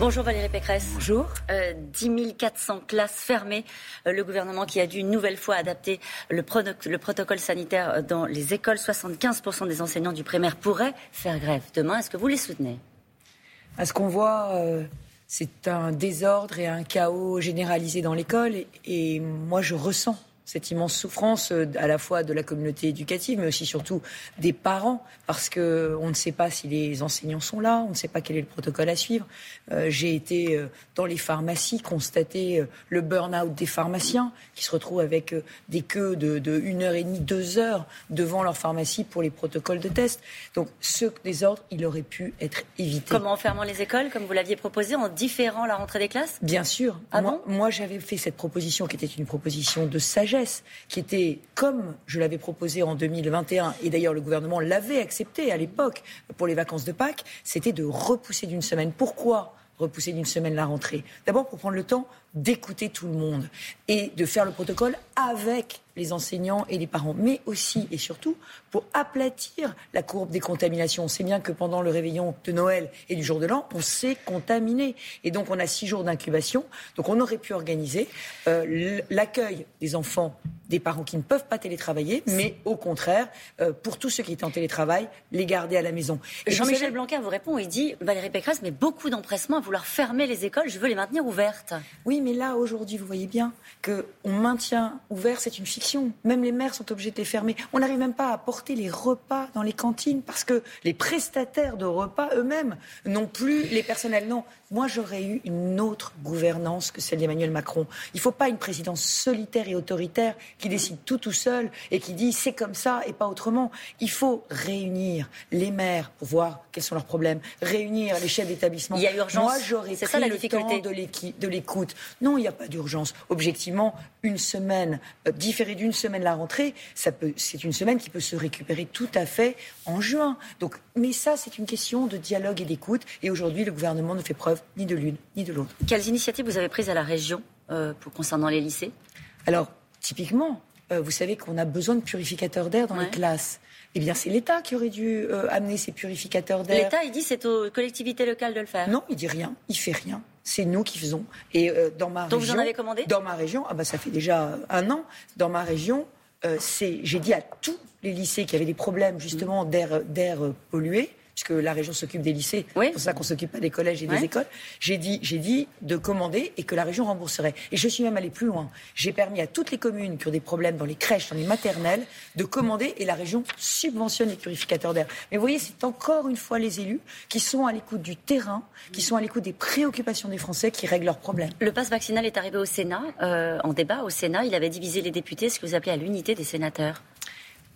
Bonjour Valérie Pécresse. Bonjour. Euh, 10 400 classes fermées. Euh, le gouvernement qui a dû une nouvelle fois adapter le, le protocole sanitaire dans les écoles. 75% des enseignants du primaire pourraient faire grève demain. Est-ce que vous les soutenez? À ce qu'on voit, euh, c'est un désordre et un chaos généralisé dans l'école. et moi, je ressens cette immense souffrance euh, à la fois de la communauté éducative, mais aussi surtout des parents, parce que on ne sait pas si les enseignants sont là, on ne sait pas quel est le protocole à suivre. Euh, j'ai été euh, dans les pharmacies constater le burn-out des pharmaciens qui se retrouvent avec des queues de, de une heure et demie, deux heures devant leur pharmacie pour les protocoles de test. Donc ce désordre, il aurait pu être évité. Comment en fermant les écoles, comme vous l'aviez proposé, en différant la rentrée des classes? Bien sûr. Ah moi, moi j'avais fait cette proposition qui était une proposition de sagesse qui était, comme je l'avais proposé en 2021, et d'ailleurs le gouvernement l'avait accepté à l'époque pour les vacances de Pâques, c'était de repousser d'une semaine. Pourquoi repousser d'une semaine la rentrée? D'abord pour prendre le temps d'écouter tout le monde et de faire le protocole avec les enseignants et les parents, mais aussi et surtout pour aplatir la courbe des contaminations. On sait bien que pendant le réveillon de Noël et du jour de l'an, on s'est contaminé. Et donc on a six jours d'incubation. Donc on aurait pu organiser euh, l'accueil des enfants des parents qui ne peuvent pas télétravailler, mais au contraire, euh, pour tous ceux qui étaient en télétravail, les garder à la maison. Jean-Michel Blanquer vous répond, il dit, Valérie Pécresse, mais beaucoup d'empressement à vouloir fermer les écoles, je veux les maintenir ouvertes. Oui, mais là, aujourd'hui, vous voyez bien qu'on maintient ouvert, c'est une fiction. Même les maires sont obligés de les fermer. On n'arrive même pas à porter les repas dans les cantines parce que les prestataires de repas eux-mêmes n'ont plus les personnels. Non, moi, j'aurais eu une autre gouvernance que celle d'Emmanuel Macron. Il ne faut pas une présidence solitaire et autoritaire qui décide tout tout seul et qui dit c'est comme ça et pas autrement. Il faut réunir les maires pour voir quels sont leurs problèmes, réunir les chefs d'établissement. Il y a urgence. Moi, j'aurais pris ça, la le difficulté. temps de l'écoute. Non, il n'y a pas d'urgence. Objectivement, une semaine, euh, différée d'une semaine la rentrée, c'est une semaine qui peut se récupérer tout à fait en juin. Donc, mais ça, c'est une question de dialogue et d'écoute. Et aujourd'hui, le gouvernement ne fait preuve ni de l'une ni de l'autre. Quelles initiatives vous avez prises à la région euh, pour, concernant les lycées? Alors, typiquement, euh, vous savez qu'on a besoin de purificateurs d'air dans les classes. Eh bien, c'est l'État qui aurait dû euh, amener ces purificateurs d'air. L'État, il dit c'est aux collectivités locales de le faire. Non, il dit rien. Il fait rien. C'est nous qui faisons. Et euh, dans ma Donc région, vous en avez commandé? Dans ma région, ah bah ça fait déjà un an. Dans ma région, c'est j'ai dit à tous les lycées qui avaient des problèmes justement d'air pollué puisque la région s'occupe des lycées, c'est pour ça qu'on s'occupe pas des collèges et des écoles. J'ai dit, j'ai dit de commander et que la région rembourserait. Et je suis même allé plus loin. J'ai permis à toutes les communes qui ont des problèmes dans les crèches, dans les maternelles, de commander et la région subventionne les purificateurs d'air. Mais vous voyez, c'est encore une fois les élus qui sont à l'écoute du terrain, qui sont à l'écoute des préoccupations des Français, qui règlent leurs problèmes. Le pass vaccinal est arrivé au Sénat, euh, en débat au Sénat. Il avait divisé les députés, ce que vous appelez à l'unité des sénateurs.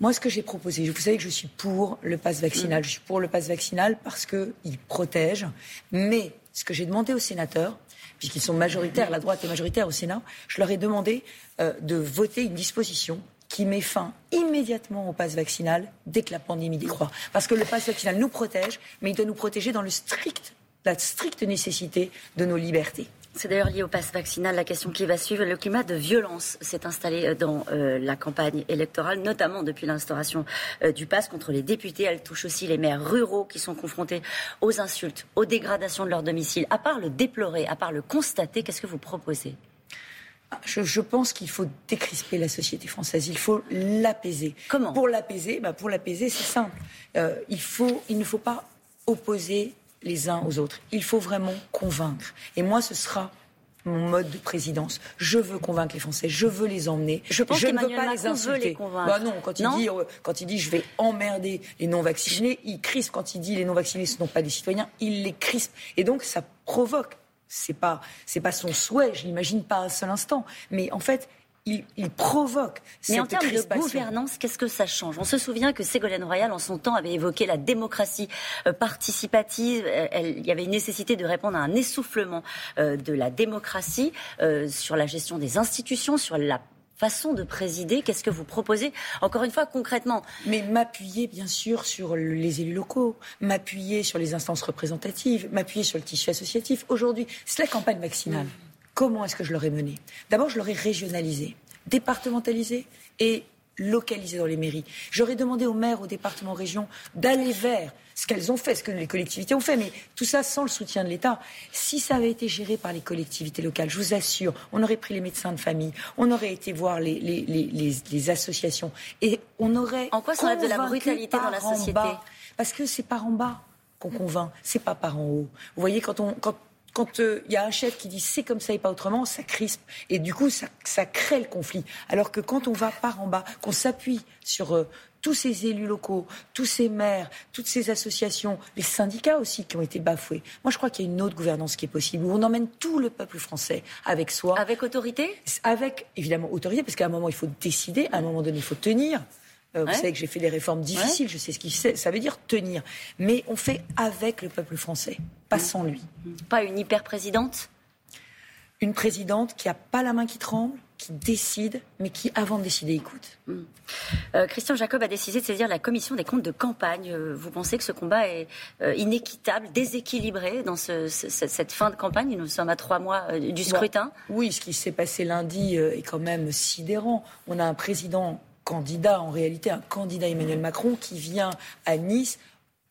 Moi, ce que j'ai proposé, vous savez que je suis pour le pass vaccinal. Mm. Je suis pour le pass vaccinal parce qu'il protège. Mais ce que j'ai demandé aux sénateurs, puisqu'ils sont majoritaires, la droite est majoritaire au Sénat, je leur ai demandé euh, de voter une disposition qui met fin immédiatement au pass vaccinal dès que la pandémie décroît. Parce que le pass vaccinal nous protège, mais il doit nous protéger dans le strict, la stricte nécessité de nos libertés. C'est d'ailleurs lié au pass vaccinal, la question qui va suivre. Le climat de violence s'est installé euh, dans euh, la campagne électorale, notamment depuis l'instauration euh, du pass contre les députés. Elle touche aussi les maires ruraux qui sont confrontés aux insultes, aux dégradations de leur domicile. À part le déplorer, à part le constater, qu'est-ce que vous proposez? Ah, je, pense qu'il faut décrisper la société française. Il faut l'apaiser. Comment? Pour l'apaiser, bah pour l'apaiser, c'est simple. il, faut, il ne faut pas opposer les uns aux autres. Il faut vraiment convaincre. Et moi, ce sera mon mode de présidence. Je veux convaincre les Français, je veux les emmener. Je pense je ne veux pas les insulter. Les bah non, quand il dit euh, quand il dit je vais emmerder les non vaccinés, il crispe quand il dit les non vaccinés ce ne sont pas des citoyens, il les crispe et donc ça provoque. C'est pas c'est pas son souhait, je l'imagine pas un seul instant, mais en fait il, provoque. Mais en termes de gouvernance, qu'est-ce que ça change? On se souvient que Ségolène Royal, en son temps, avait évoqué la démocratie euh, participative. Euh, il y avait une nécessité de répondre à un essoufflement euh, de la démocratie sur la gestion des institutions, sur la façon de présider Qu'est-ce que vous proposez? Encore une fois, concrètement. Mais m'appuyer, bien sûr, sur les élus locaux, m'appuyer sur les instances représentatives, m'appuyer sur le tissu associatif. Aujourd'hui, c'est la campagne vaccinale. Comment est-ce que je l'aurais mené? D'abord, je l'aurais régionalisé, départementalisé et localisé dans les mairies. J'aurais demandé aux maires, aux départements, aux régions d'aller vers ce qu'elles ont fait, ce que les collectivités ont fait, mais tout ça sans le soutien de l'État. Si ça avait été géré par les collectivités locales, je vous assure, on aurait pris les médecins de famille, on aurait été voir les, les, associations et on aurait. En quoi ça enlève de la brutalité dans la société? Parce que c'est par en bas qu'on convainc, c'est pas par en haut. Vous voyez, quand on. Quand, quand il euh, y a un chef qui dit c'est comme ça et pas autrement, ça crispe. Et du coup, ça, ça crée le conflit. Alors que quand on va par en bas, qu'on s'appuie sur euh, tous ces élus locaux, tous ces maires, toutes ces associations, les syndicats aussi qui ont été bafoués. Moi, je crois qu'il y a une autre gouvernance qui est possible, où on emmène tout le peuple français avec soi. Avec autorité? Avec, évidemment, autorité, parce qu'à un moment, il faut décider, à un moment donné, il faut tenir. Euh, vous savez que j'ai fait des réformes difficiles, je sais ce que ça veut dire tenir. Mais on fait avec le peuple français, pas sans lui. Pas une hyper-présidente? Une présidente qui n'a pas la main qui tremble, qui décide, mais qui, avant de décider, écoute. Hmm. Euh, Christian Jacob a décidé de saisir la commission des comptes de campagne. Euh, vous pensez que ce combat est inéquitable, déséquilibré dans cette fin de campagne? Nous sommes à trois mois du scrutin. oui, ce qui s'est passé lundi est quand même sidérant. On a un président candidat, en réalité un candidat Emmanuel Macron qui vient à Nice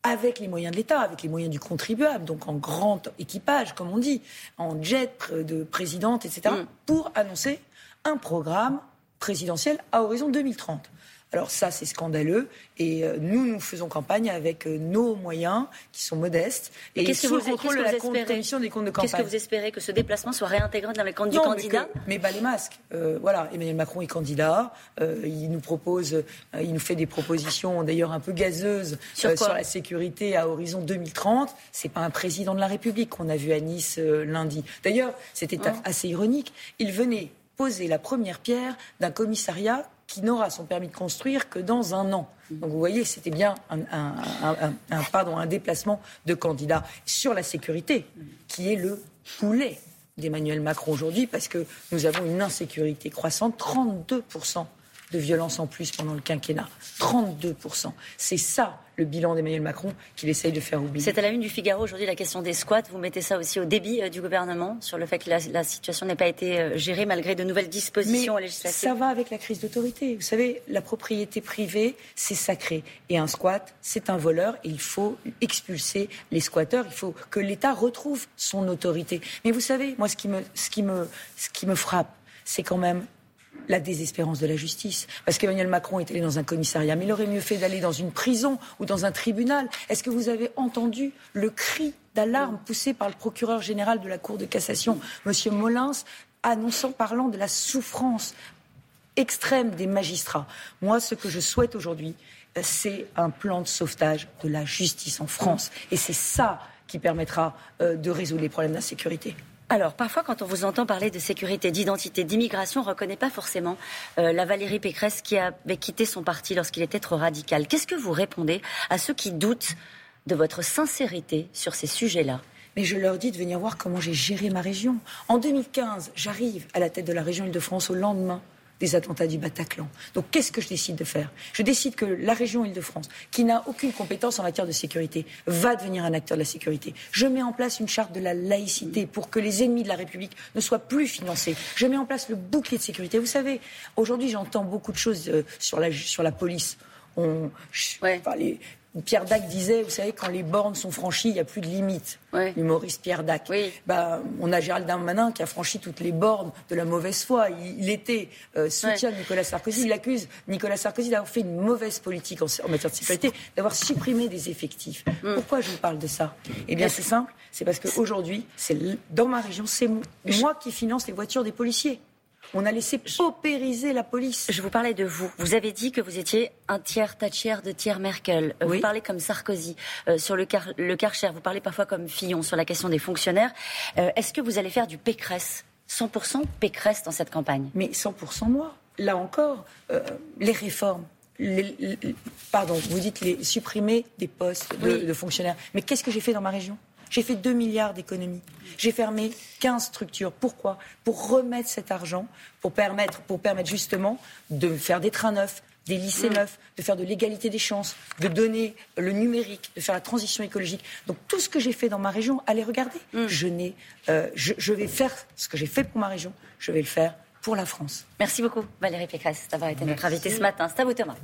avec les moyens de l'État, avec les moyens du contribuable, donc en grand équipage, comme on dit, en jet de présidente, etc., mm. pour annoncer un programme présidentiel à horizon 2030. Alors ça, c'est scandaleux. Et euh, nous, nous faisons campagne avec euh, nos moyens, qui sont modestes, et, sous le contrôle de la commission des comptes de campagne. Qu'est-ce que vous espérez Que ce déplacement soit réintégré dans les comptes du candidat Mais, mais les masques. Euh, voilà, Emmanuel Macron est candidat. il nous propose, il nous fait des propositions, d'ailleurs un peu gazeuses, sur, la sécurité à horizon 2030. C'est pas un président de la République qu'on a vu à Nice lundi. D'ailleurs, c'était hein assez ironique. Il venait poser la première pierre d'un commissariat qui n'aura son permis de construire que dans un an. Donc vous voyez, c'était bien un, un déplacement de candidat sur la sécurité, qui est le poulet d'Emmanuel Macron aujourd'hui, parce que nous avons une insécurité croissante, 32% de violence en plus pendant le quinquennat. 32%. C'est ça le bilan d'Emmanuel Macron qu'il essaye de faire oublier. C'est à la une du Figaro aujourd'hui la question des squats. Vous mettez ça aussi au débit euh, du gouvernement sur le fait que la, situation n'a pas été euh, gérée malgré de nouvelles dispositions législatives. Ça va avec la crise d'autorité. Vous savez, la propriété privée, c'est sacré. Et un squat, c'est un voleur. Et il faut expulser les squatteurs. Il faut que l'État retrouve son autorité. Mais vous savez, moi, ce qui me, ce qui me, ce qui me frappe, c'est quand même la désespérance de la justice. Parce qu'Emmanuel Macron est allé dans un commissariat, mais il aurait mieux fait d'aller dans une prison ou dans un tribunal. Est-ce que vous avez entendu le cri d'alarme poussé par le procureur général de la Cour de cassation, M. Molins, annonçant, parlant de la souffrance extrême des magistrats? Moi, ce que je souhaite aujourd'hui, c'est un plan de sauvetage de la justice en France. Et c'est ça qui permettra euh, de résoudre les problèmes d'insécurité. Alors, parfois, quand on vous entend parler de sécurité, d'identité, d'immigration, on ne reconnaît pas forcément euh, la Valérie Pécresse qui avait quitté son parti lorsqu'il était trop radical. Qu'est-ce que vous répondez à ceux qui doutent de votre sincérité sur ces sujets-là? Mais je leur dis de venir voir comment j'ai géré ma région. En 2015, j'arrive à la tête de la région Île-de-France au lendemain des attentats du Bataclan. Donc qu'est-ce que je décide de faire? Je décide que la région Île-de-France, qui n'a aucune compétence en matière de sécurité, va devenir un acteur de la sécurité. Je mets en place une charte de la laïcité pour que les ennemis de la République ne soient plus financés. Je mets en place le bouclier de sécurité. Vous savez, aujourd'hui j'entends beaucoup de choses euh, sur, la, sur la police. On, Pierre Dac disait, vous savez, quand les bornes sont franchies, il n'y a plus de limite. L'humoriste Pierre Dac. Bah, on a Gérald Darmanin qui a franchi toutes les bornes de la mauvaise foi. Il, était euh, soutien de Nicolas Sarkozy. Il accuse Nicolas Sarkozy d'avoir fait une mauvaise politique en, matière de sécurité, d'avoir supprimé des effectifs. Mm. Pourquoi je vous parle de ça? Eh bien, c'est simple. C'est parce qu'aujourd'hui, dans ma région, c'est moi qui finance les voitures des policiers. On a laissé paupériser la police. Je vous parlais de vous. Vous avez dit que vous étiez un tiers Thatcher de tiers Merkel. Vous parlez comme Sarkozy euh, sur le, car, le Karcher. Vous parlez parfois comme Fillon sur la question des fonctionnaires. Euh, est-ce que vous allez faire du Pécresse? 100% Pécresse dans cette campagne? Mais 100% moi. Là encore, euh, les réformes, pardon, vous dites les, supprimer des postes de fonctionnaires. Mais qu'est-ce que j'ai fait dans ma région? J'ai fait 2 milliards d'économies. J'ai fermé 15 structures. Pourquoi? Pour remettre cet argent, pour permettre, pour permettre justement de faire des trains neufs, des lycées mm. neufs, de faire de l'égalité des chances, de donner le numérique, de faire la transition écologique. Donc tout ce que j'ai fait dans ma région, allez regarder. Mm. Je, n'ai, euh, je, vais faire ce que j'ai fait pour ma région, je vais le faire pour la France. Merci beaucoup Valérie Pécresse d'avoir été notre invitée ce matin. C'est à vous Thomas.